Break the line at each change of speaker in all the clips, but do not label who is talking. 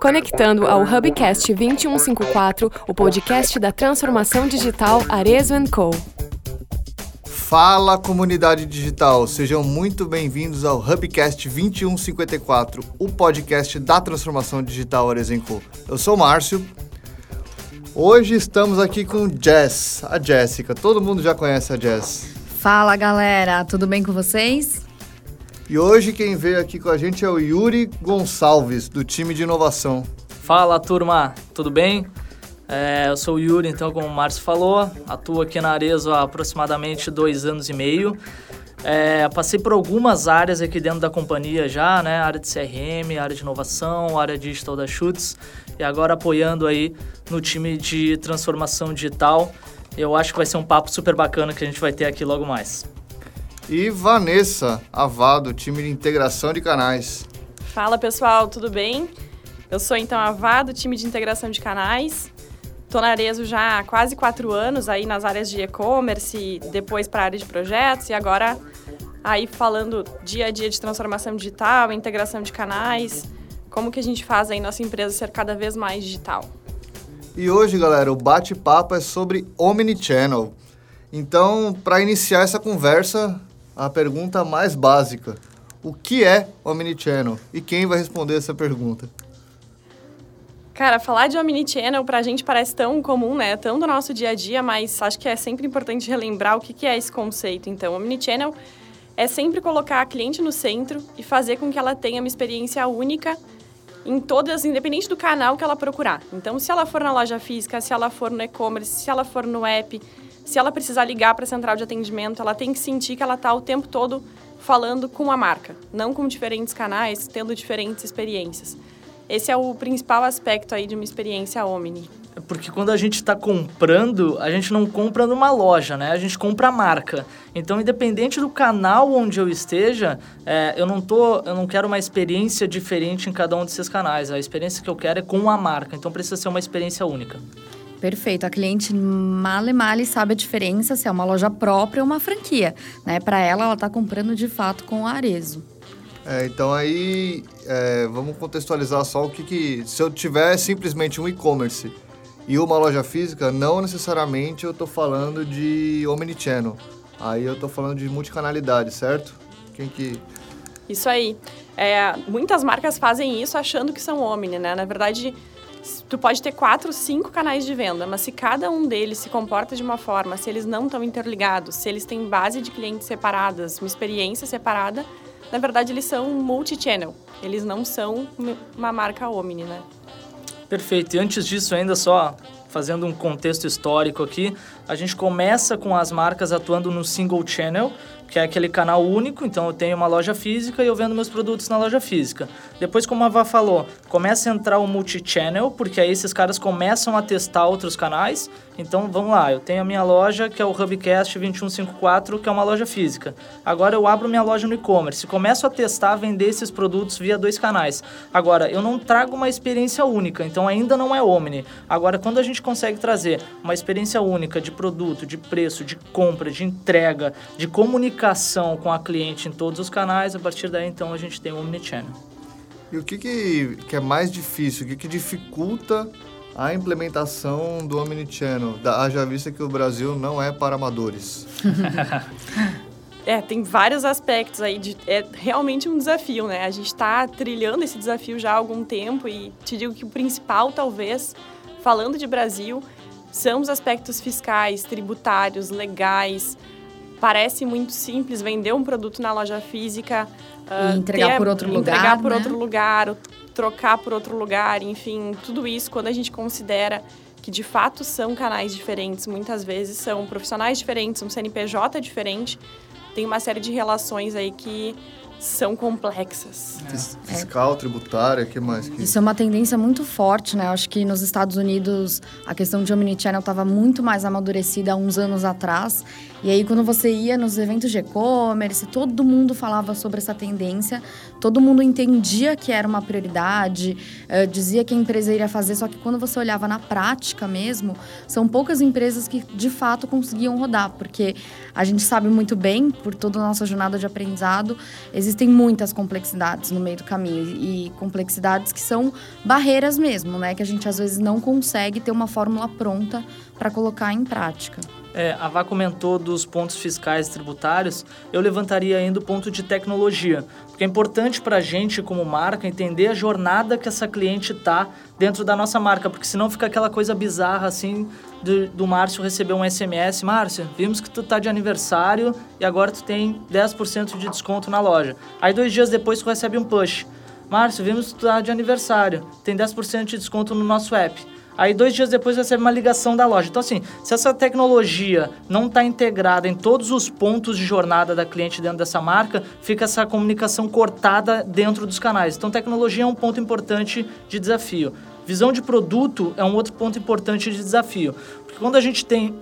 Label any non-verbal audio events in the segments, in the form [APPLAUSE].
Conectando ao Hubcast 2154, o podcast da transformação digital Arezo Co.
Fala comunidade digital, sejam muito bem-vindos ao Hubcast 2154, o podcast da transformação digital Arezo Co. Eu sou o Márcio. Hoje estamos aqui com Jess, a Jéssica. Todo mundo já conhece a Jess.
Fala galera, tudo bem com vocês?
E hoje quem veio aqui com a gente é o Yuri Gonçalves, do time de inovação.
Fala turma, tudo bem? É, eu sou o Yuri, então, como o Márcio falou, atuo aqui na Arezo há aproximadamente dois anos e meio. É, passei por algumas áreas aqui dentro da companhia já, né? Área de CRM, área de inovação, área digital da Chutes e agora apoiando aí no time de transformação digital. Eu acho que vai ser um papo super bacana que a gente vai ter aqui logo mais.
E Vanessa Avado, time de integração de canais.
Fala pessoal, tudo bem? Eu sou então Avado, time de integração de canais. Estou na Arezo já há quase quatro anos aí nas áreas de e-commerce, depois para a área de projetos e agora aí falando dia a dia de transformação digital, integração de canais, como que a gente faz aí nossa empresa ser cada vez mais digital.
E hoje, galera, o bate-papo é sobre Omnichannel. Então, para iniciar essa conversa, a pergunta mais básica: o que é Omnichannel? E quem vai responder essa pergunta?
Cara, falar de Omnichannel pra gente parece tão comum, né? Tão do nosso dia a dia, mas acho que é sempre importante relembrar o que é esse conceito. Então, Omnichannel é sempre colocar a cliente no centro e fazer com que ela tenha uma experiência única em todas, independente do canal que ela procurar. Então, se ela for na loja física, se ela for no e-commerce, se ela for no app, se ela precisar ligar para a central de atendimento, ela tem que sentir que ela está o tempo todo falando com a marca, não com diferentes canais, tendo diferentes experiências. Esse é o principal aspecto aí de uma experiência Omni.
Porque quando a gente está comprando, a gente não compra numa loja, né? A gente compra a marca. Então, independente do canal onde eu esteja, é, eu não tô, eu não quero uma experiência diferente em cada um desses canais. A experiência que eu quero é com a marca. Então, precisa ser uma experiência única.
Perfeito. A cliente male male sabe a diferença se é uma loja própria ou uma franquia, né? Para ela, ela está comprando de fato com a Arezo.
É, então aí é, vamos contextualizar só o que, que se eu tiver simplesmente um e-commerce e uma loja física, não necessariamente eu estou falando de omnichannel. Aí eu estou falando de multicanalidade, certo? Quem que
Isso aí. É, muitas marcas fazem isso achando que são omni, né? Na verdade, tu pode ter quatro, cinco canais de venda, mas se cada um deles se comporta de uma forma, se eles não estão interligados, se eles têm base de clientes separadas, uma experiência separada, na verdade, eles são multi-channel. Eles não são uma marca Omni, né?
Perfeito. E antes disso, ainda só fazendo um contexto histórico aqui, a gente começa com as marcas atuando no single channel, que é aquele canal único, então eu tenho uma loja física e eu vendo meus produtos na loja física. Depois, como a Vá falou, começa a entrar o multi-channel, porque aí esses caras começam a testar outros canais. Então, vamos lá, eu tenho a minha loja, que é o Hubcast 2154, que é uma loja física. Agora eu abro minha loja no e-commerce, começo a testar, vender esses produtos via dois canais. Agora, eu não trago uma experiência única, então ainda não é Omni. Agora, quando a gente consegue trazer uma experiência única de produto, de preço, de compra, de entrega, de comunicação, com a cliente em todos os canais, a partir daí então a gente tem o Omnichannel.
E o que, que, que é mais difícil, o que, que dificulta a implementação do Omnichannel? Da, haja vista que o Brasil não é para amadores. [LAUGHS]
É, tem vários aspectos aí. De, é realmente um desafio, né? A gente está trilhando esse desafio já há algum tempo e te digo que o principal, talvez, falando de Brasil, são os aspectos fiscais, tributários, legais, parece muito simples vender um produto na loja física
uh, e entregar ter, por outro lugar,
entregar por
né?
outro lugar, trocar por outro lugar, enfim, tudo isso quando a gente considera que de fato são canais diferentes, muitas vezes são profissionais diferentes, um CNPJ diferente, tem uma série de relações aí que são complexas.
É. Fiscal, tributária, que mais? Que...
Isso é uma tendência muito forte, né? Eu acho que nos Estados Unidos a questão de omnichannel estava muito mais amadurecida há uns anos atrás. E aí, quando você ia nos eventos de e-commerce, todo mundo falava sobre essa tendência, todo mundo entendia que era uma prioridade, uh, dizia que a empresa iria fazer, só que quando você olhava na prática mesmo, são poucas empresas que de fato conseguiam rodar, porque a gente sabe muito bem, por toda a nossa jornada de aprendizado, existem muitas complexidades no meio do caminho e complexidades que são barreiras mesmo, né? Que a gente às vezes não consegue ter uma fórmula pronta para colocar em prática.
É, a Vá comentou dos pontos fiscais e tributários, eu levantaria ainda o ponto de tecnologia, porque é importante para a gente, como marca, entender a jornada que essa cliente está dentro da nossa marca, porque senão fica aquela coisa bizarra assim do, do Márcio receber um SMS, Márcio, vimos que tu tá de aniversário e agora tu tem 10% de desconto na loja. Aí dois dias depois tu recebe um push. Márcio, vimos que tu tá de aniversário, tem 10% de desconto no nosso app. Aí dois dias depois recebe uma ligação da loja. Então assim, se essa tecnologia não está integrada em todos os pontos de jornada da cliente dentro dessa marca, fica essa comunicação cortada dentro dos canais. Então tecnologia é um ponto importante de desafio. Visão de produto é um outro ponto importante de desafio. Porque quando a gente tem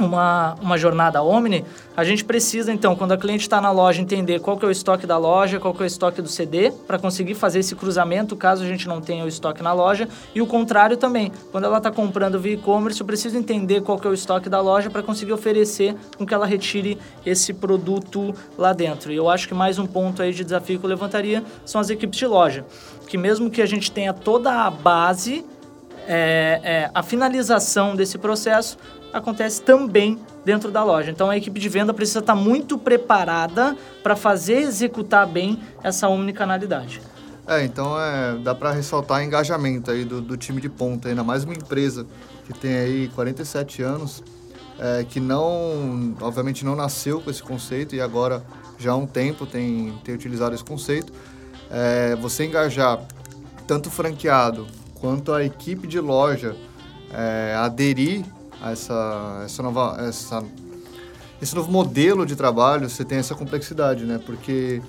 uma, uma jornada Omni, a gente precisa, então, quando a cliente está na loja, entender qual que é o estoque da loja, qual que é o estoque do CD, para conseguir fazer esse cruzamento, caso a gente não tenha o estoque na loja. E o contrário também. Quando ela está comprando via e-commerce, eu preciso entender qual que é o estoque da loja para conseguir oferecer com que ela retire esse produto lá dentro. E eu acho que mais um ponto aí de desafio que eu levantaria são as equipes de loja. Que mesmo que a gente tenha toda a base, é, é, a finalização desse processo acontece também dentro da loja. Então a equipe de venda precisa estar muito preparada para fazer executar bem essa omnicanalidade.
É, então é, dá para ressaltar engajamento aí do, do, time de ponta, ainda mais uma empresa que tem aí 47 anos, é, que não, obviamente não nasceu com esse conceito e agora já há um tempo tem, tem utilizado esse conceito. É, você engajar tanto o franqueado quanto a equipe de loja é, aderir a essa, essa nova, essa, esse novo modelo de trabalho, você tem essa complexidade, né? Porque,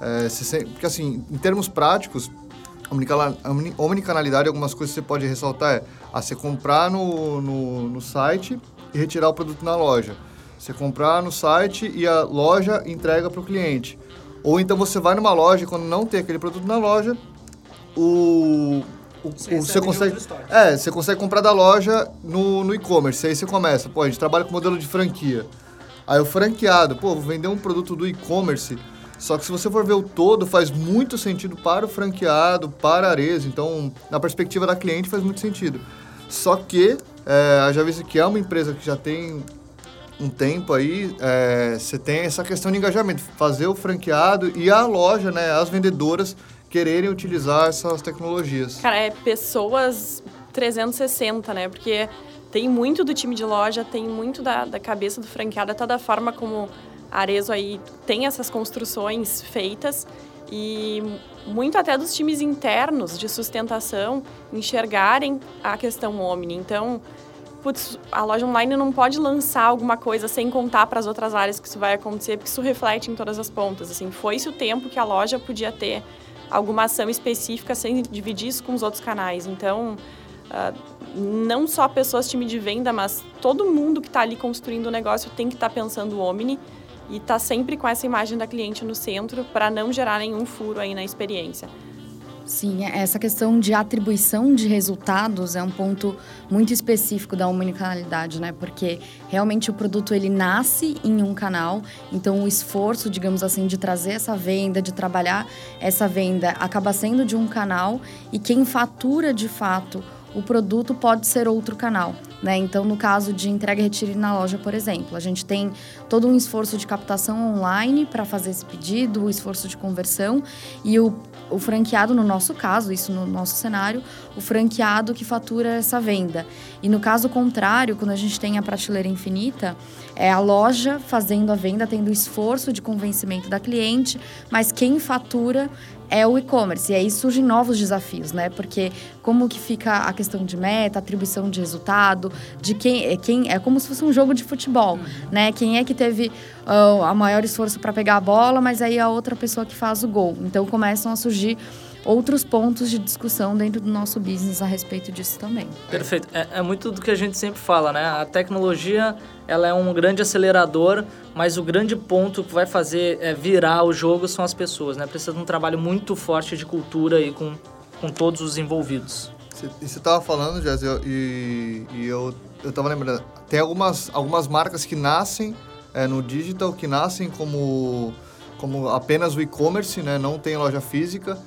é, se, porque assim, em termos práticos, a omnicanalidade, algumas coisas que você pode ressaltar é a você comprar no, no, no site e retirar o produto na loja. Você comprar no site e a loja entrega para o cliente. Ou então você vai numa loja quando não tem aquele produto na loja, o, o, você consegue. É, você consegue comprar da loja no, no e-commerce. Aí você começa, pô, a gente trabalha com modelo de franquia. Aí o franqueado, pô, vou vender um produto do e-commerce. Só que se você for ver o todo, faz muito sentido para o franqueado, para a Ares. Então, na perspectiva da cliente, faz muito sentido. Só que, é, já visto que é uma empresa que já tem um tempo aí, é, você tem essa questão de engajamento. Fazer o franqueado e a loja, né, as vendedoras quererem utilizar essas tecnologias.
Cara, é pessoas 360, né? Porque tem muito do time de loja, tem muito da, da cabeça do franqueado, até da forma como Arezo aí tem essas construções feitas e muito até dos times internos de sustentação enxergarem a questão Omni. Então, putz, a loja online não pode lançar alguma coisa sem contar para as outras áreas que isso vai acontecer, porque isso reflete em todas as pontas. Assim, foi-se o tempo que a loja podia ter alguma ação específica sem dividir isso com os outros canais. Então, uh, não só pessoas time de venda, mas todo mundo que está ali construindo o negócio tem que estar tá pensando o Omni e tá sempre com essa imagem da cliente no centro para não gerar nenhum furo aí na experiência.
Sim, é, essa questão de atribuição de resultados é um ponto muito específico da omnicanalidade, né? Porque realmente o produto ele nasce em um canal, então o esforço, digamos assim, de trazer essa venda, de trabalhar essa venda, acaba sendo de um canal e quem fatura de fato o produto pode ser outro canal. Né? Então, no caso de entrega e retire na loja, por exemplo, a gente tem todo um esforço de captação online para fazer esse pedido, o esforço de conversão e o o franqueado, no nosso caso, isso no nosso cenário, o franqueado que fatura essa venda. E no caso contrário, quando a gente tem a prateleira infinita, é a loja fazendo a venda, tendo o esforço de convencimento da cliente, mas quem fatura é o e-commerce. E aí surgem novos desafios, né? Porque como que fica a questão de meta, atribuição de resultado, de quem é quem é como se fosse um jogo de futebol, uhum. né? Quem é que teve uh, a maior esforço para pegar a bola, mas aí a outra pessoa que faz o gol. Então começam a surgir outros pontos de discussão dentro do nosso business a respeito disso também.
Perfeito. É, é, muito do que a gente sempre fala, né? A tecnologia ela é um grande acelerador, mas o grande ponto que vai fazer é, virar o jogo são as pessoas, né? Precisa de um trabalho muito forte de cultura e com, com todos os envolvidos.
Você estava falando, Jess, e, e eu eu estava lembrando, tem algumas, algumas marcas que nascem é, no digital, que nascem como como apenas o e-commerce, né? Não tem loja física.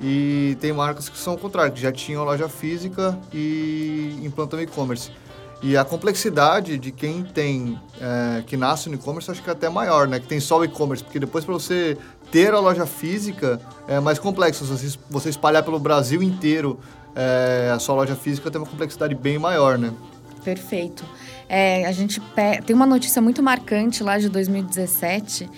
E tem marcas que são o contrário, que já tinham loja física e implantam e-commerce. E a complexidade de quem tem, é, que nasce no e-commerce, acho que é até maior, né? Que tem só o e-commerce, porque depois para você ter a loja física é mais complexo. Você, você espalhar pelo Brasil inteiro é, a sua loja física tem uma complexidade bem maior, né?
Perfeito. É, a gente tem uma notícia muito marcante lá de 2017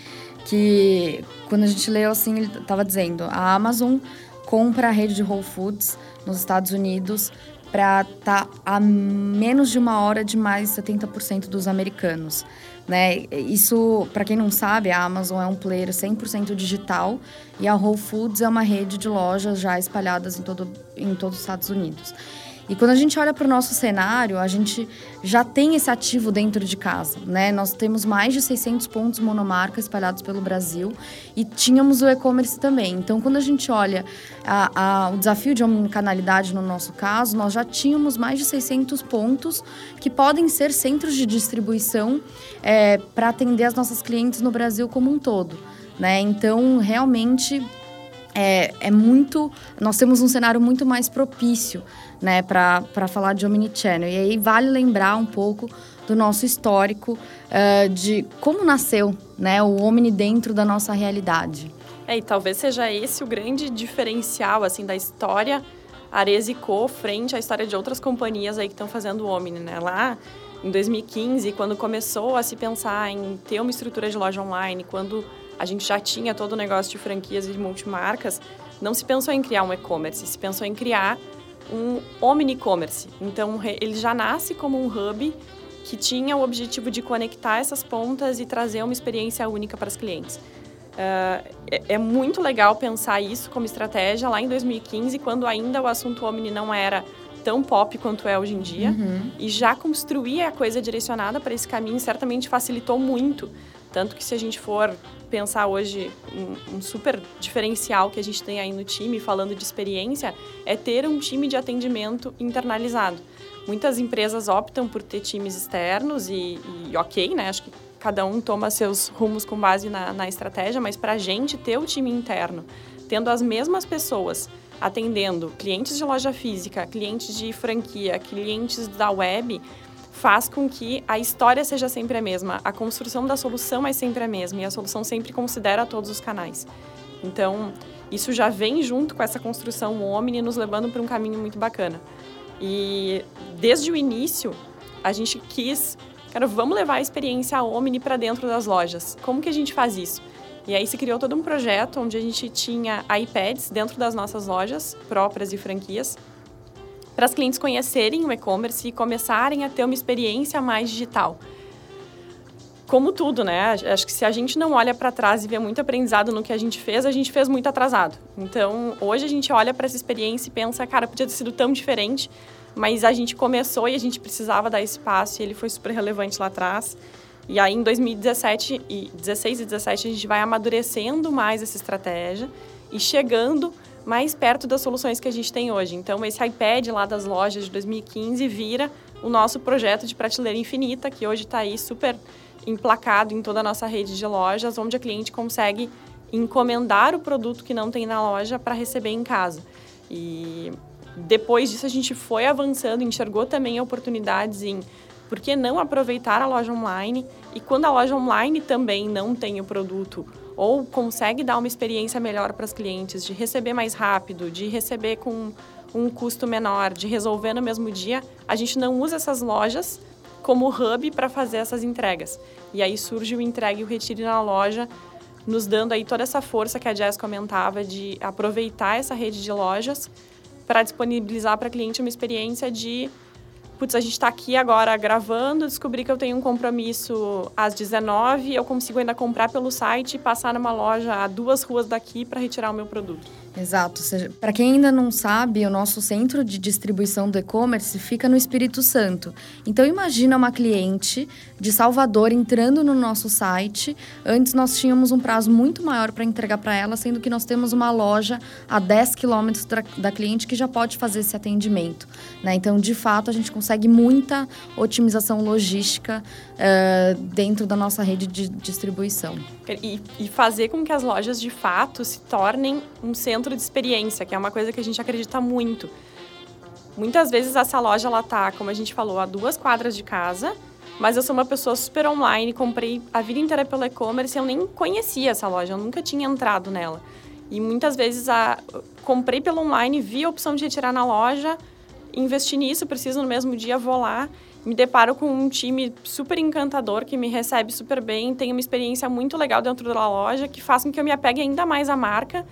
que quando a gente leu assim ele estava dizendo a Amazon compra a rede de Whole Foods nos Estados Unidos para estar tá a menos de uma hora de mais 70% dos americanos. Né? Isso, para quem não sabe, a Amazon é um player 100% digital e a Whole Foods é uma rede de lojas já espalhadas em todo, em todos os Estados Unidos. E quando a gente olha para o nosso cenário, a gente já tem esse ativo dentro de casa, né? Nós temos mais de 600 pontos monomarca espalhados pelo Brasil e tínhamos o e-commerce também. Então, quando a gente olha a, a, o desafio de omnicanalidade no nosso caso, nós já tínhamos mais de 600 pontos que podem ser centros de distribuição é, para atender as nossas clientes no Brasil como um todo. Né? Então, realmente é, é muito. Nós temos um cenário muito mais propício né, para falar de Omnichannel. E aí vale lembrar um pouco do nosso histórico uh, de como nasceu né, o Omni dentro da nossa realidade.
É, e talvez seja esse o grande diferencial assim da história Ares Co frente à história de outras companhias aí que estão fazendo o Omni, né? Lá em 2015, quando começou a se pensar em ter uma estrutura de loja online, quando a gente já tinha todo o negócio de franquias e de multimarcas, não se pensou em criar um e-commerce, se pensou em criar um omni-commerce. Então, ele já nasce como um hub que tinha o objetivo de conectar essas pontas e trazer uma experiência única para os clientes. Uh, é, é, muito legal pensar isso como estratégia lá em 2015, quando ainda o assunto Omni não era tão pop quanto é hoje em dia. Uhum. E já construir a coisa direcionada para esse caminho certamente facilitou muito. Tanto que se a gente for pensar hoje um, um, super diferencial que a gente tem aí no time, falando de experiência, é ter um time de atendimento internalizado. Muitas empresas optam por ter times externos e, e ok, né? Acho que cada um toma seus rumos com base na, na estratégia, mas para a gente ter o time interno, tendo as mesmas pessoas atendendo clientes de loja física, clientes de franquia, clientes da web, faz com que a história seja sempre a mesma, a construção da solução é sempre a mesma e a solução sempre considera todos os canais. Então, isso já vem junto com essa construção Omni nos levando para um caminho muito bacana. E desde o início, a gente quis, cara, vamos levar a experiência Omni para dentro das lojas. Como que a gente faz isso? E aí se criou todo um projeto onde a gente tinha iPads dentro das nossas lojas próprias e franquias para as clientes conhecerem o e-commerce e começarem a ter uma experiência mais digital. Como tudo, né? Acho que se a gente não olha para trás e vê muito aprendizado no que a gente fez, a gente fez muito atrasado. Então, hoje a gente olha para essa experiência e pensa, cara, podia ter sido tão diferente, mas a gente começou e a gente precisava dar espaço e ele foi super relevante lá atrás. E aí, em 2017 e 16 e 17, a gente vai amadurecendo mais essa estratégia e chegando mais perto das soluções que a gente tem hoje. Então, esse iPad lá das lojas de 2015 vira o nosso projeto de prateleira infinita, que hoje está aí super emplacado em toda a nossa rede de lojas, onde a cliente consegue encomendar o produto que não tem na loja para receber em casa. E depois disso a gente foi avançando, enxergou também oportunidades em por que não aproveitar a loja online e quando a loja online também não tem o produto ou consegue dar uma experiência melhor para os clientes, de receber mais rápido, de receber com um custo menor, de resolver no mesmo dia, a gente não usa essas lojas como hub para fazer essas entregas. E aí surge o entregue e o retire na loja, nos dando aí toda essa força que a Jess comentava de aproveitar essa rede de lojas para disponibilizar para cliente uma experiência de putz, a gente está aqui agora gravando, descobri que eu tenho um compromisso às 19 eu consigo ainda comprar pelo site e passar numa loja a duas ruas daqui para retirar o meu produto.
Exato. Para quem ainda não sabe, o nosso centro de distribuição do e-commerce fica no Espírito Santo. Então imagina uma cliente de Salvador entrando no nosso site. Antes nós tínhamos um prazo muito maior para entregar para ela, sendo que nós temos uma loja a 10 quilômetros da, cliente que já pode fazer esse atendimento. Né? Então, de fato, a gente consegue consegue muita otimização logística uh, dentro da nossa rede de distribuição.
E, e, fazer com que as lojas de fato se tornem um centro de experiência, que é uma coisa que a gente acredita muito. Muitas vezes essa loja ela tá, como a gente falou, a duas quadras de casa, mas eu sou uma pessoa super online, comprei a vida inteira pelo e-commerce, eu nem conhecia essa loja, eu nunca tinha entrado nela. E muitas vezes a, comprei pelo online, vi a opção de retirar na loja, investi nisso, preciso no mesmo dia, vou lá, me deparo com um time super encantador que me recebe super bem, tem uma experiência muito legal dentro da loja, que faz com que eu me apegue ainda mais à marca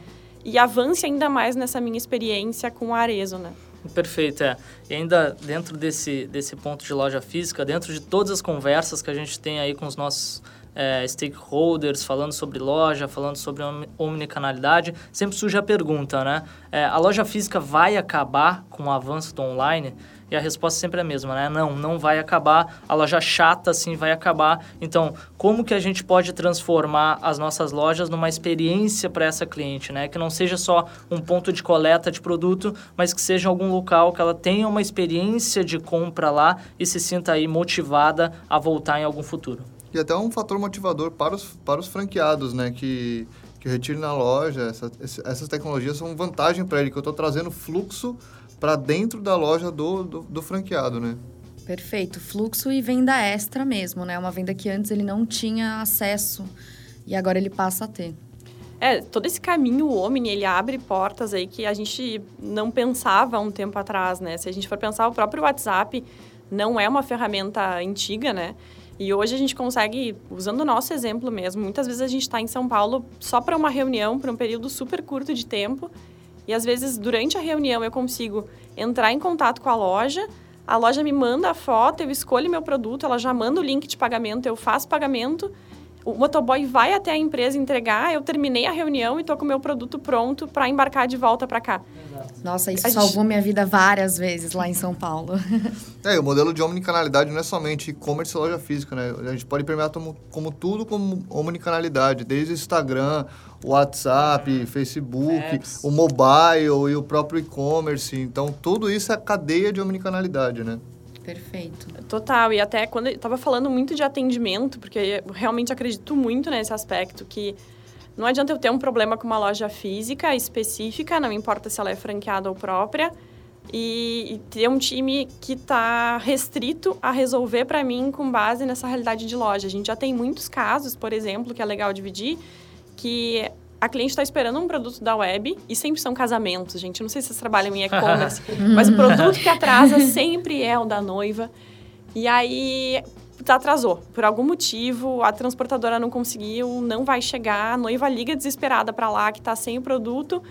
e avance ainda mais nessa minha experiência com a Arezo, né?
Perfeito, é. E ainda dentro desse, desse ponto de loja física, dentro de todas as conversas que a gente tem aí com os nossos é, stakeholders, falando sobre loja, falando sobre omnicanalidade, sempre surge a pergunta, né? É, a loja física vai acabar com o avanço do online? E a resposta sempre é a mesma, né? Não, não vai acabar. A loja chata, sim, vai acabar. Então, como que a gente pode transformar as nossas lojas numa experiência para essa cliente, né? Que não seja só um ponto de coleta de produto, mas que seja algum local que ela tenha uma experiência de compra lá e se sinta aí motivada a voltar em algum futuro.
E até um fator motivador para os, para os franqueados, né? Que, que retire na loja. Essa, essas tecnologias são vantagem para ele, que eu estou trazendo fluxo para dentro da loja do, do, do, franqueado, né?
Perfeito. Fluxo e venda extra mesmo, né? Uma venda que antes ele não tinha acesso e agora ele passa a ter.
É, todo esse caminho Omni, ele abre portas aí que a gente não pensava um tempo atrás, né? Se a gente for pensar, o próprio WhatsApp não é uma ferramenta antiga, né? E hoje a gente consegue, usando o nosso exemplo mesmo, muitas vezes a gente está em São Paulo só para uma reunião, para um período super curto de tempo, e às vezes, durante a reunião, eu consigo entrar em contato com a loja, a loja me manda a foto, eu escolho meu produto, ela já manda o link de pagamento, eu faço pagamento, o motoboy vai até a empresa entregar, eu terminei a reunião e estou com o meu produto pronto para embarcar de volta para cá.
Nossa, isso a salvou gente... minha vida várias vezes lá em São Paulo. [LAUGHS]
é, o modelo de omnicanalidade não é somente e-commerce e loja física, né? A gente pode permear como, como tudo como omnicanalidade, desde o Instagram, o WhatsApp, uhum. Facebook, Apps. o mobile e o próprio e-commerce. Então, tudo isso é cadeia de omnicanalidade, né?
Perfeito.
Total. E até quando eu estava falando muito de atendimento, porque eu realmente acredito muito nesse aspecto que não adianta eu ter um problema com uma loja física específica, não importa se ela é franqueada ou própria, e, e ter um time que está restrito a resolver para mim com base nessa realidade de loja. A gente já tem muitos casos, por exemplo, que é legal dividir, que a cliente está esperando um produto da web e sempre são casamentos, gente. Não sei se vocês trabalham em [LAUGHS] e-commerce, mas o produto que atrasa [LAUGHS] sempre é o da noiva. E aí atrasou. Por algum motivo, a transportadora não conseguiu, não vai chegar, a noiva liga desesperada para lá que está sem o produto.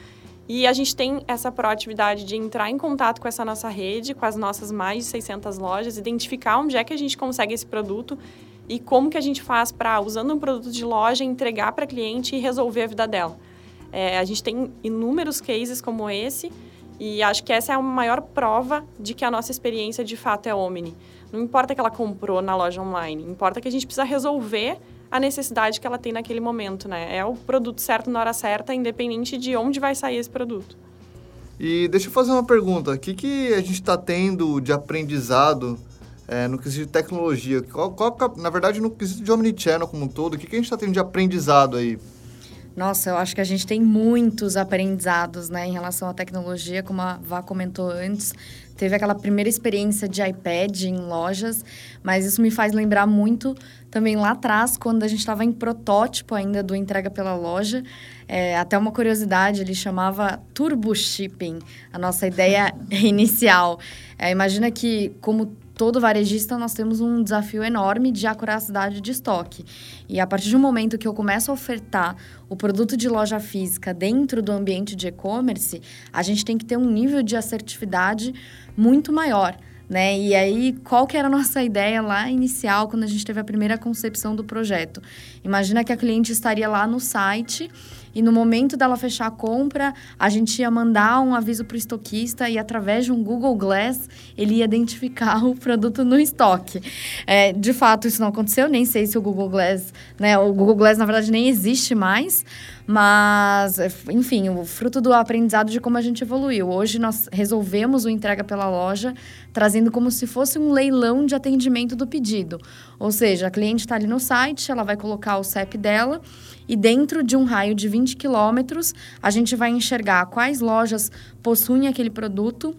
E a gente tem essa proatividade de entrar em contato com essa nossa rede, com as nossas mais de 600 lojas, identificar onde é que a gente consegue esse produto e como que a gente faz para, usando um produto de loja, entregar para a cliente e resolver a vida dela. É, a gente tem inúmeros cases como esse e acho que essa é a maior prova de que a nossa experiência de fato é Omni. Não importa que ela comprou na loja online, importa que a gente precisa resolver a necessidade que ela tem naquele momento, né? É o produto certo na hora certa, independente de onde vai sair esse produto.
E deixa eu fazer uma pergunta. O que, que a gente está tendo de aprendizado é, no quesito de tecnologia? Qual, qual, na verdade, no quesito de omnichannel como um todo, o que, que a gente está tendo de aprendizado aí?
Nossa, eu acho que a gente tem muitos aprendizados né, em relação à tecnologia, como a Vá comentou antes. Teve aquela primeira experiência de iPad em lojas, mas isso me faz lembrar muito também lá atrás, quando a gente estava em protótipo ainda do entrega pela loja. É, até uma curiosidade, ele chamava Turbo Shipping, a nossa ideia [LAUGHS] inicial. É, imagina que, como todo varejista, nós temos um desafio enorme de acuracidade de estoque. E a partir do momento que eu começo a ofertar o produto de loja física dentro do ambiente de e-commerce, a gente tem que ter um nível de assertividade muito maior. Né? E aí, qual que era a nossa ideia lá inicial, quando a gente teve a primeira concepção do projeto? Imagina que a cliente estaria lá no site e no momento dela fechar a compra, a gente ia mandar um aviso para o estoquista e através de um Google Glass ele ia identificar [LAUGHS] o produto no estoque. É, de fato, isso não aconteceu, nem sei se o Google Glass, né, o Google Glass na verdade nem existe mais, mas, enfim, o fruto do aprendizado de como a gente evoluiu. Hoje nós resolvemos o entrega pela loja, trazendo como se fosse um leilão de atendimento do pedido. Ou seja, a cliente está ali no site, ela vai colocar o CEP dela e dentro de um raio de 20 quilômetros, a gente vai enxergar quais lojas possuem aquele produto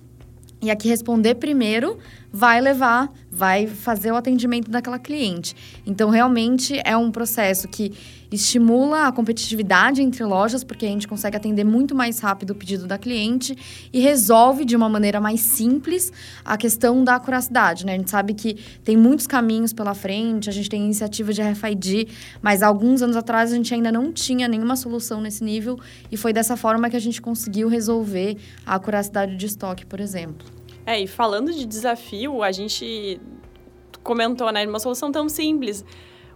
e a que responder primeiro vai levar, vai fazer o atendimento daquela cliente. Então, realmente é um processo que estimula a competitividade entre lojas, porque a gente consegue atender muito mais rápido o pedido da cliente e resolve de uma maneira mais simples a questão da acuracidade, né? A gente sabe que tem muitos caminhos pela frente, a gente tem iniciativa de RFID, mas alguns anos atrás a gente ainda não tinha nenhuma solução nesse nível e foi dessa forma que a gente conseguiu resolver a acuracidade de estoque, por exemplo.
É, e falando de desafio, a gente comentou, né, uma solução tão simples.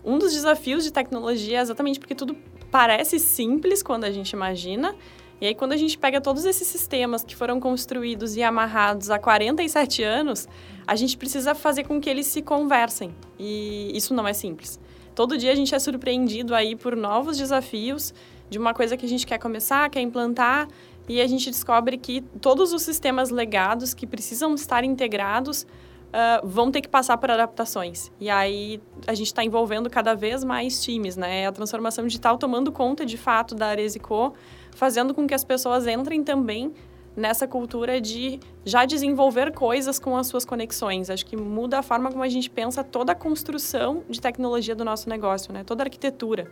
Um dos desafios de tecnologia é exatamente porque tudo parece simples quando a gente imagina. E aí, quando a gente pega todos esses sistemas que foram construídos e amarrados há 47 anos, a gente precisa fazer com que eles se conversem. E isso não é simples. Todo dia a gente é surpreendido aí por novos desafios de uma coisa que a gente quer começar, quer implantar, e a gente descobre que todos os sistemas legados que precisam estar integrados uh, vão ter que passar por adaptações. E aí a gente está envolvendo cada vez mais times, né? A transformação digital tomando conta de fato da Aresico, fazendo com que as pessoas entrem também nessa cultura de já desenvolver coisas com as suas conexões. Acho que muda a forma como a gente pensa toda a construção de tecnologia do nosso negócio, né? Toda a arquitetura.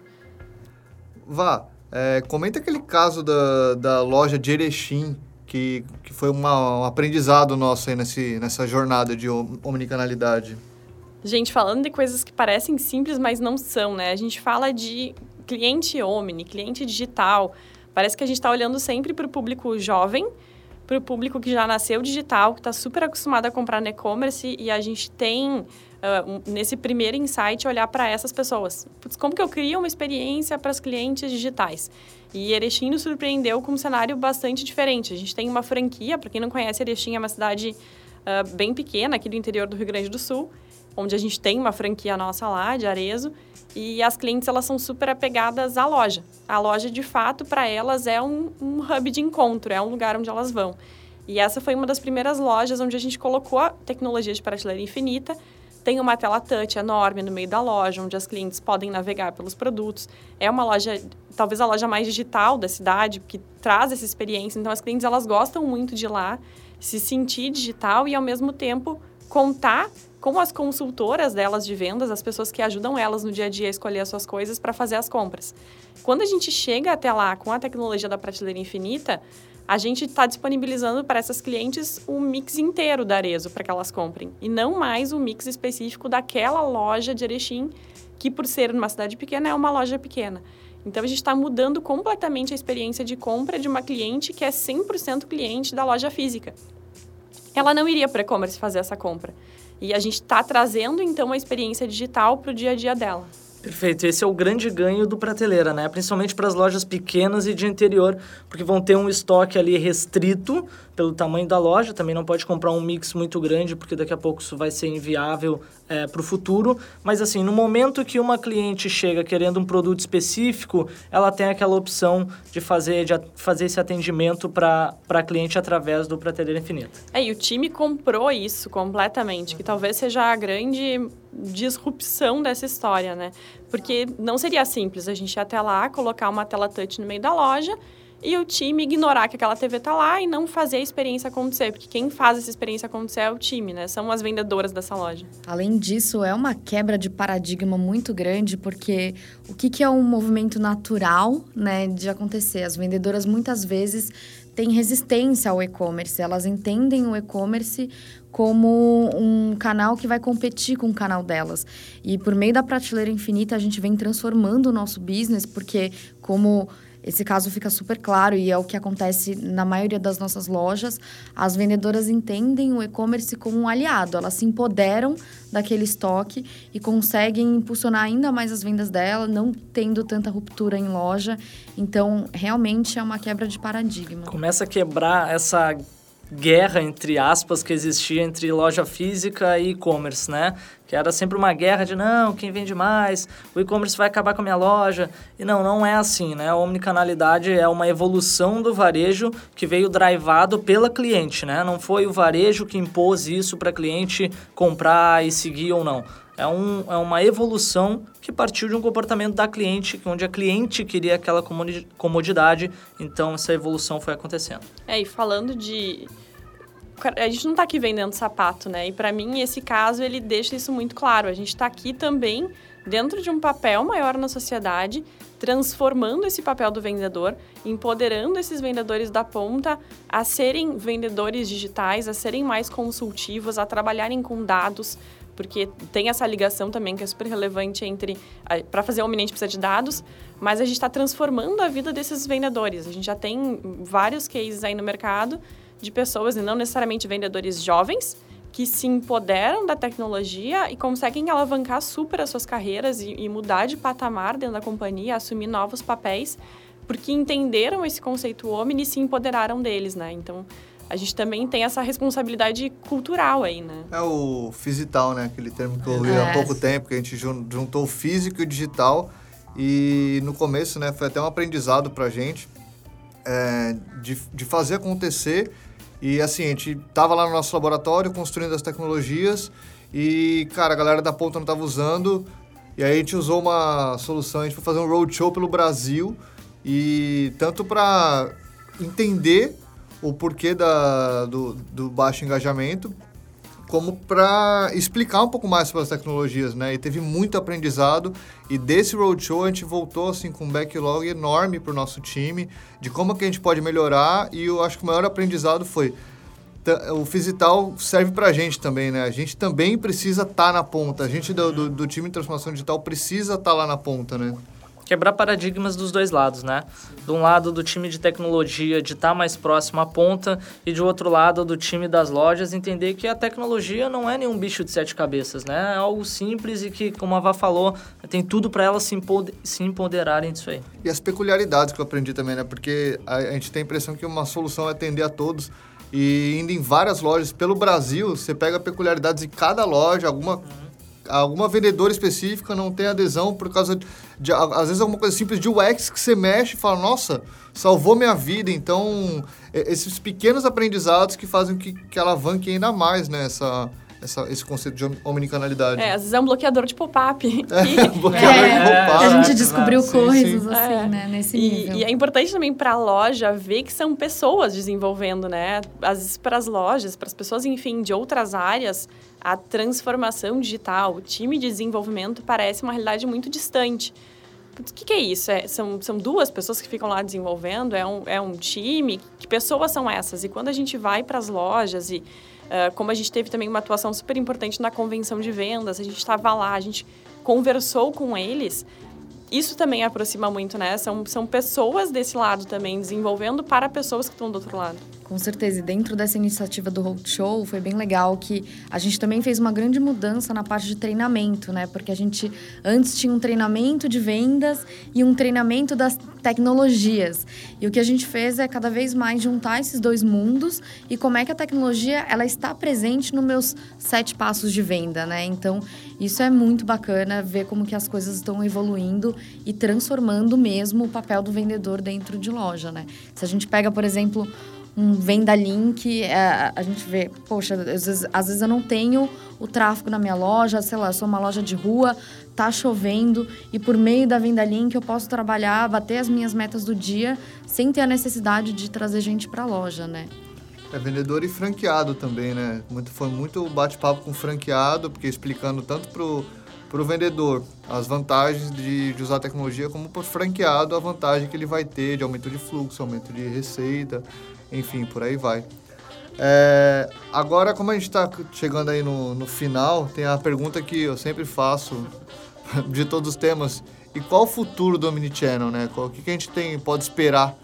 Vá, é, comenta aquele caso da, da loja de Erechim, que, que foi uma, um aprendizado nosso aí nesse, nessa jornada de omnicanalidade.
Gente, falando de coisas que parecem simples, mas não são, né? A gente fala de cliente omni, cliente digital. Parece que a gente está olhando sempre para o público jovem, para o público que já nasceu digital, que está super acostumado a comprar no e-commerce e a gente tem uh, nesse primeiro insight, olhar para essas pessoas. Putz, como que eu crio uma experiência para as clientes digitais? E Erechim nos surpreendeu com um cenário bastante diferente. A gente tem uma franquia, para quem não conhece, Erechim é uma cidade uh, bem pequena aqui do interior do Rio Grande do Sul, onde a gente tem uma franquia nossa lá, de Arezo, e as clientes elas são super apegadas à loja. A loja, de fato, para elas é um, um hub de encontro, é um lugar onde elas vão. E essa foi uma das primeiras lojas onde a gente colocou a tecnologia de prateleira infinita tem uma tela touch enorme no meio da loja, onde as clientes podem navegar pelos produtos. É uma loja, talvez a loja mais digital da cidade, que traz essa experiência. Então, as clientes elas gostam muito de ir lá, se sentir digital e, ao mesmo tempo, contar com as consultoras delas de vendas, as pessoas que ajudam elas no dia a dia a escolher as suas coisas para fazer as compras. Quando a gente chega até lá com a tecnologia da prateleira infinita, a gente está disponibilizando para essas clientes o mix inteiro da Arezo para que elas comprem. E não mais o mix específico daquela loja de Erechim, que por ser uma cidade pequena é uma loja pequena. Então a gente está mudando completamente a experiência de compra de uma cliente que é 100% cliente da loja física. Ela não iria para e-commerce fazer essa compra. E a gente está trazendo então a experiência digital para o dia a dia dela.
Perfeito, esse é o grande ganho do prateleira, né? Principalmente para as lojas pequenas e de interior, porque vão ter um estoque ali restrito pelo tamanho da loja, também não pode comprar um mix muito grande, porque daqui a pouco isso vai ser inviável é, para o futuro. Mas assim, no momento que uma cliente chega querendo um produto específico, ela tem aquela opção de fazer, de fazer esse atendimento para a cliente através do Prateleira Infinita.
É, e o time comprou isso completamente, que talvez seja a grande disrupção dessa história, né? Porque não seria simples a gente ir até lá, colocar uma tela touch no meio da loja e o time ignorar que aquela TV tá lá e não fazer a experiência acontecer, porque quem faz essa experiência acontecer é o time, né? São as vendedoras dessa loja.
Além disso, é uma quebra de paradigma muito grande, porque o que, que é um movimento natural, né, de acontecer? As vendedoras muitas vezes têm resistência ao e-commerce, elas entendem o e-commerce como um canal que vai competir com o canal delas. E por meio da prateleira infinita, a gente vem transformando o nosso business, porque como esse caso fica super claro e é o que acontece na maioria das nossas lojas. As vendedoras entendem o e-commerce como um aliado, elas se empoderam daquele estoque e conseguem impulsionar ainda mais as vendas dela, não tendo tanta ruptura em loja. Então, realmente é uma quebra de paradigma.
Começa a quebrar essa guerra, entre aspas, que existia entre loja física e e-commerce, né? Que era sempre uma guerra de, não, quem vende mais, o e-commerce vai acabar com a minha loja. E não, não é assim, né? A omnicanalidade é uma evolução do varejo que veio drivado pela cliente, né? Não foi o varejo que impôs isso para cliente comprar e seguir ou não. É, um, é uma evolução que partiu de um comportamento da cliente, onde a cliente queria aquela comodidade, então essa evolução foi acontecendo.
É, e falando de. A gente não está aqui vendendo sapato, né? E para mim, esse caso, ele deixa isso muito claro. A gente está aqui também dentro de um papel maior na sociedade, transformando esse papel do vendedor, empoderando esses vendedores da ponta a serem vendedores digitais, a serem mais consultivos, a trabalharem com dados, porque tem essa ligação também que é super relevante entre. Para fazer o Omniente precisa de dados, mas a gente está transformando a vida desses vendedores. A gente já tem vários cases aí no mercado de pessoas, e não necessariamente vendedores jovens, que se empoderam da tecnologia e conseguem alavancar super as suas carreiras e, e mudar de patamar dentro da companhia, assumir novos papéis, porque entenderam esse conceito Omni e se empoderaram deles, né? Então, a gente também tem essa responsabilidade cultural aí, né?
É o fisital, né? Aquele termo que eu ouvi é. há pouco tempo, que a gente juntou o físico e o digital. E no começo, né, foi até um aprendizado pra gente é, de, de fazer acontecer. E assim, a gente tava lá no nosso laboratório construindo as tecnologias e, cara, a galera da ponta não tava usando. E aí a gente usou uma solução, a gente foi fazer um roadshow pelo Brasil e tanto para entender o porquê da, do, do baixo engajamento, como para explicar um pouco mais sobre as tecnologias, né? E teve muito aprendizado e desse roadshow a gente voltou assim com um backlog enorme para o nosso time de como que a gente pode melhorar e eu acho que o maior aprendizado foi o Fisital serve para a gente também, né? A gente também precisa estar tá na ponta. A gente do, do, do, time de transformação digital precisa estar tá lá na ponta, né?
Quebrar paradigmas dos dois lados, né? De um lado do time de tecnologia de estar tá mais próximo à ponta e de outro lado do time das lojas entender que a tecnologia não é nenhum bicho de sete cabeças, né? É algo simples e que, como a Vá falou, tem tudo para elas se, empoder se empoderarem disso aí.
E as peculiaridades que eu aprendi também, né? Porque a, a gente tem a impressão que uma solução é atender a todos e indo em várias lojas pelo Brasil, você pega peculiaridades de cada loja, alguma uhum alguma vendedora específica não tem adesão por causa de, de, às vezes alguma coisa simples de UX que você mexe e fala, nossa, salvou minha vida. Então, esses pequenos aprendizados que fazem que, que alavanque ainda mais né, essa, essa, esse conceito de omnicanalidade.
É, às vezes é um bloqueador de pop-up.
É, [LAUGHS] [LAUGHS] bloqueador é, de pop-up. A gente descobriu sim, coisas sim. assim, é. né, nesse
e,
nível.
E é importante também para a loja ver que são pessoas desenvolvendo, né? Às vezes para as lojas, para as pessoas, enfim, de outras áreas, a transformação digital, o time de desenvolvimento parece uma realidade muito distante. O que, que é isso? É, são, são duas pessoas que ficam lá desenvolvendo? É um, é um time? Que pessoas são essas? E quando a gente vai para as lojas e Uh, como a gente teve também uma atuação super importante na convenção de vendas, a gente estava lá, a gente conversou com eles. Isso também aproxima muito, né? São, são pessoas desse lado também, desenvolvendo para pessoas que estão do outro lado.
Com certeza. E dentro dessa iniciativa do Roadshow, foi bem legal que a gente também fez uma grande mudança na parte de treinamento, né? Porque a gente antes tinha um treinamento de vendas e um treinamento das tecnologias. E o que a gente fez é cada vez mais juntar esses dois mundos e como é que a tecnologia ela está presente nos meus sete passos de venda, né? Então, isso é muito bacana ver como que as coisas estão evoluindo e transformando mesmo o papel do vendedor dentro de loja, né? Se a gente pega, por exemplo, um venda link, é, a gente vê, poxa, às vezes, às vezes eu não tenho o tráfego na minha loja, sei lá, eu sou uma loja de rua, tá chovendo e por meio da venda link eu posso trabalhar, bater as minhas metas do dia sem ter a necessidade de trazer gente para a loja, né?
É vendedor e franqueado também, né? Muito, foi muito bate-papo com franqueado, porque explicando tanto pro para o vendedor as vantagens de, de usar a tecnologia, como o franqueado a vantagem que ele vai ter de aumento de fluxo, aumento de receita, enfim, por aí vai. É, agora, como a gente está chegando aí no, no final, tem a pergunta que eu sempre faço [LAUGHS] de todos os temas E qual o futuro do Omnichannel, né? O que, que a gente tem, pode esperar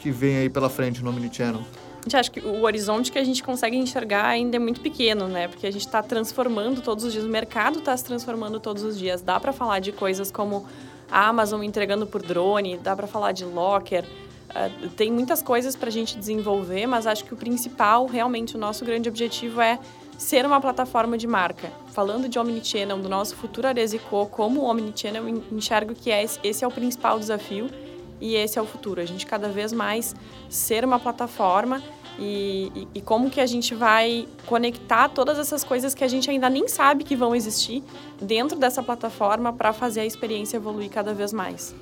que venha aí pela frente no Omnichannel?
Gente acha que o horizonte que a gente consegue enxergar ainda é muito pequeno, né? Porque a gente está transformando todos os dias, o mercado está se transformando todos os dias. Dá para falar de coisas como a Amazon entregando por drone, dá para falar de locker, uh, tem muitas coisas para a gente desenvolver, mas acho que o principal, realmente, o nosso grande objetivo é ser uma plataforma de marca. Falando de Omnichannel, do nosso futuro Aresico, como Omnichannel, enxergo que é, esse é o principal desafio e esse é o futuro. A gente cada vez mais ser uma plataforma e, e, como que a gente vai conectar todas essas coisas que a gente ainda nem sabe que vão existir dentro dessa plataforma para fazer a experiência evoluir cada vez mais.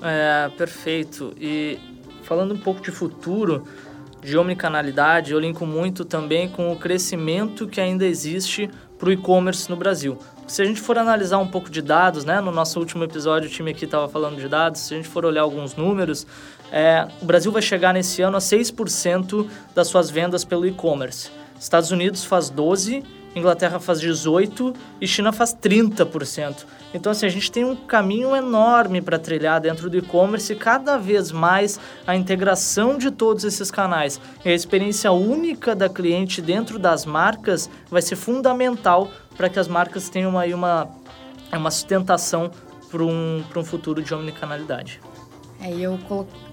É, perfeito. E falando um pouco de futuro, de omnicanalidade, eu linko muito também com o crescimento que ainda existe para o e-commerce no Brasil. Se a gente for analisar um pouco de dados, né, no nosso último episódio o time aqui estava falando de dados, se a gente for olhar alguns números, é, o Brasil vai chegar nesse ano a 6% das suas vendas pelo e-commerce. Estados Unidos faz 12%, Inglaterra faz 18% e China faz 30%. Então, assim, a gente tem um caminho enorme para trilhar dentro do e-commerce e cada vez mais a integração de todos esses canais e a experiência única da cliente dentro das marcas vai ser fundamental para que as marcas tenham aí uma, uma sustentação para um, um futuro de omnicanalidade.
É, eu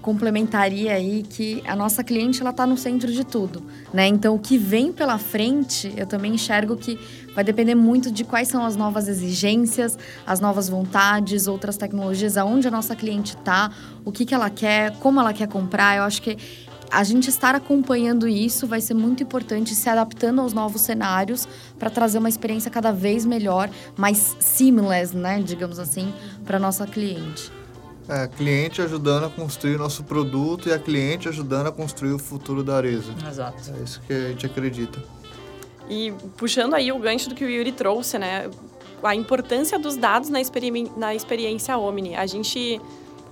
complementaria aí que a nossa cliente ela está no centro de tudo, né? Então o que vem pela frente, eu também enxergo que vai depender muito de quais são as novas exigências, as novas vontades, outras tecnologias, aonde a nossa cliente está, o que, que ela quer, como ela quer comprar. Eu acho que a gente estar acompanhando isso vai ser muito importante, se adaptando aos novos cenários para trazer uma experiência cada vez melhor, mais seamless, né, digamos assim, para nossa cliente.
É, cliente ajudando a construir o nosso produto e a cliente ajudando a construir o futuro da Areza.
Exato.
É isso que a gente acredita.
E puxando aí o gancho do que o Yuri trouxe, né? A importância dos dados na, experi na experiência Omni. A gente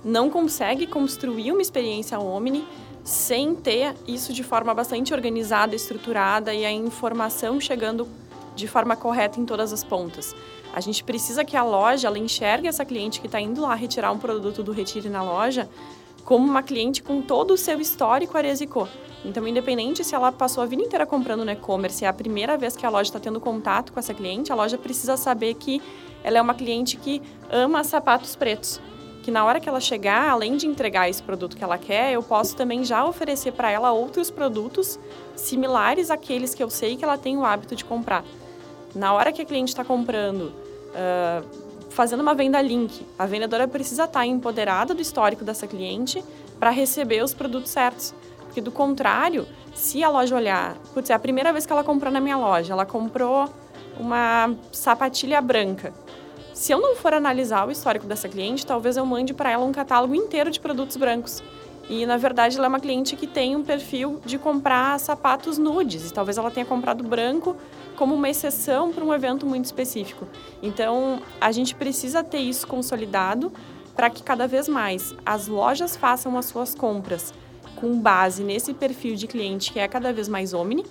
não consegue construir uma experiência Omni sem ter isso de forma bastante organizada, estruturada e a informação chegando de forma correta em todas as pontas. A gente precisa que a loja ela enxergue essa cliente que está indo lá retirar um produto do Retire na loja como uma cliente com todo o seu histórico Aresico. Então, independente se ela passou a vida inteira comprando no e-commerce, é a primeira vez que a loja está tendo contato com essa cliente, a loja precisa saber que ela é uma cliente que ama sapatos pretos. Que na hora que ela chegar, além de entregar esse produto que ela quer, eu posso também já oferecer para ela outros produtos similares àqueles que eu sei que ela tem o hábito de comprar. Na hora que a cliente está comprando, uh, fazendo uma venda link, a vendedora precisa estar tá empoderada do histórico dessa cliente para receber os produtos certos. Porque do contrário, se a loja olhar, putz, é a primeira vez que ela comprou na minha loja, ela comprou uma sapatilha branca. Se eu não for analisar o histórico dessa cliente, talvez eu mande para ela um catálogo inteiro de produtos brancos. E na verdade ela é uma cliente que tem um perfil de comprar sapatos nudes. E talvez ela tenha comprado branco como uma exceção para um evento muito específico. Então, a gente precisa ter isso consolidado para que cada vez mais as lojas façam as suas compras com base nesse perfil de cliente que é cada vez mais omni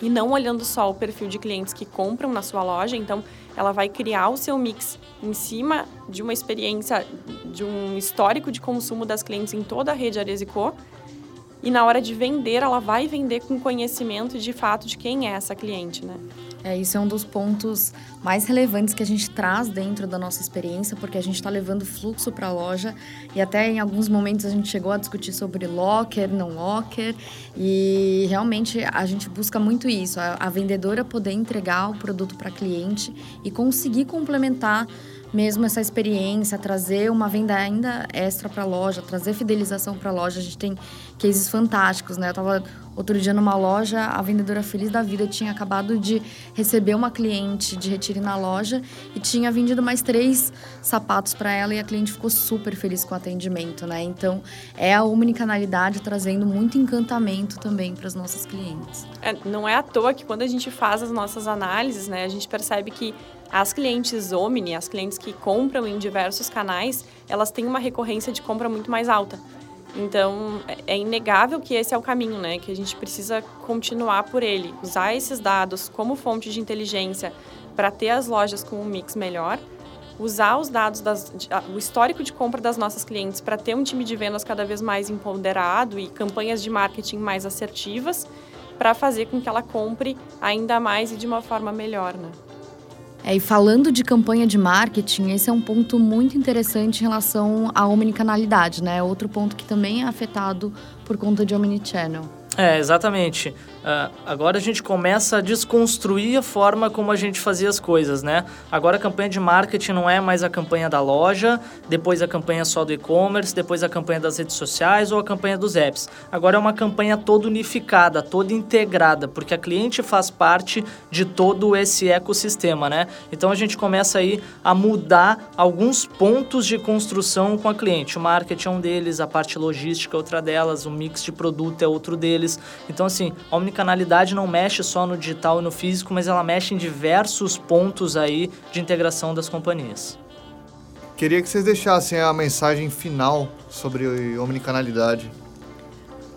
e não olhando só o perfil de clientes que compram na sua loja. Então, ela vai criar o seu mix em cima de uma experiência, de um histórico de consumo das clientes em toda a rede Aresico e na hora de vender, ela vai vender com conhecimento de fato de quem é essa cliente, né?
É, isso é um dos pontos mais relevantes que a gente traz dentro da nossa experiência, porque a gente está levando fluxo para a loja e até em alguns momentos a gente chegou a discutir sobre locker, não locker, e realmente a gente busca muito isso, a, a vendedora poder entregar o produto para cliente e conseguir complementar mesmo essa experiência, trazer uma venda ainda extra para a loja, trazer fidelização para a loja. A gente tem cases fantásticos, né? Eu estava outro dia numa loja, a vendedora feliz da vida tinha acabado de receber uma cliente de retire na loja e tinha vendido mais três sapatos para ela e a cliente ficou super feliz com o atendimento, né? Então, é a omnicanalidade trazendo muito encantamento também para as nossas clientes.
É, não é à toa que quando a gente faz as nossas análises, né, a gente percebe que as clientes Omni, as clientes que compram em diversos canais, elas têm uma recorrência de compra muito mais alta. Então, é, inegável que esse é o caminho, né? Que a gente precisa continuar por ele. Usar esses dados como fonte de inteligência para ter as lojas com um mix melhor, usar os dados, das, o histórico de compra das nossas clientes para ter um time de vendas cada vez mais empoderado e campanhas de marketing mais assertivas para fazer com que ela compre ainda mais e de uma forma melhor, né?
É, e falando de campanha de marketing, esse é um ponto muito interessante em relação à omnicanalidade, né? Outro ponto que também é afetado por conta de omnichannel.
É, exatamente. Uh, agora a gente começa a desconstruir a forma como a gente fazia as coisas, né? Agora a campanha de marketing não é mais a campanha da loja, depois a campanha só do e-commerce, depois a campanha das redes sociais ou a campanha dos apps. Agora é uma campanha toda unificada, toda integrada, porque a cliente faz parte de todo esse ecossistema, né? Então a gente começa aí a mudar alguns pontos de construção com a cliente. O marketing é um deles, a parte logística é outra delas, o mix de produto é outro deles. Então assim, omnicanalidade não mexe só no digital e no físico, mas ela mexe em diversos pontos aí de integração das companhias.
Queria que vocês deixassem a mensagem final sobre omnicanalidade.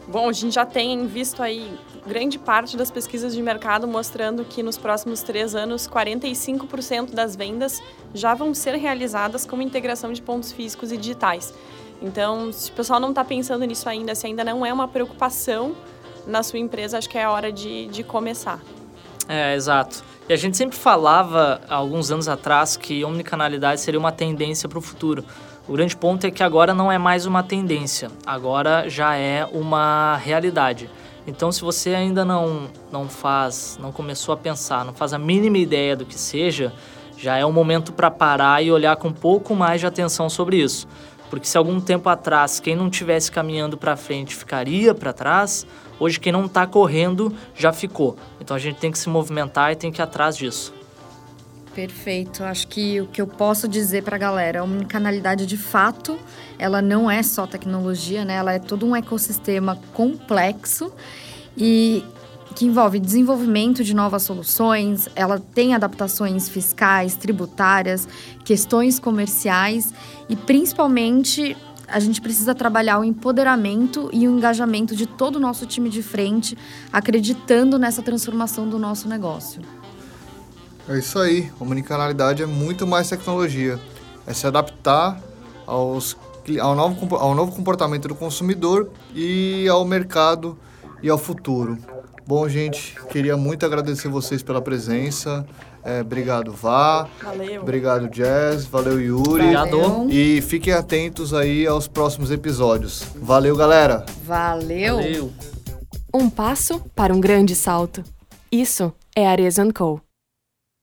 Bom, a gente já tem visto aí grande parte das pesquisas de mercado mostrando que nos próximos três anos, 45% das vendas já vão ser realizadas com integração de pontos físicos e digitais. Então, se o pessoal não está pensando nisso ainda, se ainda não é uma preocupação na sua empresa, acho que é a hora de, de começar.
É, exato. E a gente sempre falava, alguns anos atrás, que omnicanalidade seria uma tendência para o futuro. O grande ponto é que agora não é mais uma tendência, agora já é uma realidade. Então, se você ainda não, não faz, não começou a pensar, não faz a mínima ideia do que seja, já é um momento para parar e olhar com um pouco mais de atenção sobre isso. Porque se algum tempo atrás quem não tivesse caminhando para frente ficaria para trás, hoje quem não está correndo já ficou. Então a gente tem que se movimentar e tem que ir atrás disso.
Perfeito. Acho que o que eu posso dizer para a galera, a omnicanalidade de fato, ela não é só tecnologia, né? Ela é todo um ecossistema complexo e que envolve desenvolvimento de novas soluções, ela tem adaptações fiscais, tributárias, questões comerciais e principalmente a gente precisa trabalhar o empoderamento e o engajamento de todo o nosso time de frente, acreditando nessa transformação do nosso negócio.
É isso aí, omnicanalidade é muito mais tecnologia. É se adaptar aos, ao, novo, ao novo comportamento do consumidor e ao mercado e ao futuro. Bom, gente, queria muito agradecer vocês pela presença. É, obrigado, Vá.
Valeu.
Obrigado, Jazz. Valeu, Yuri.
Obrigado.
E fiquem atentos aí aos próximos episódios. Valeu, galera.
Valeu.
Valeu.
Um passo para um grande salto. Isso é Arezzo Co.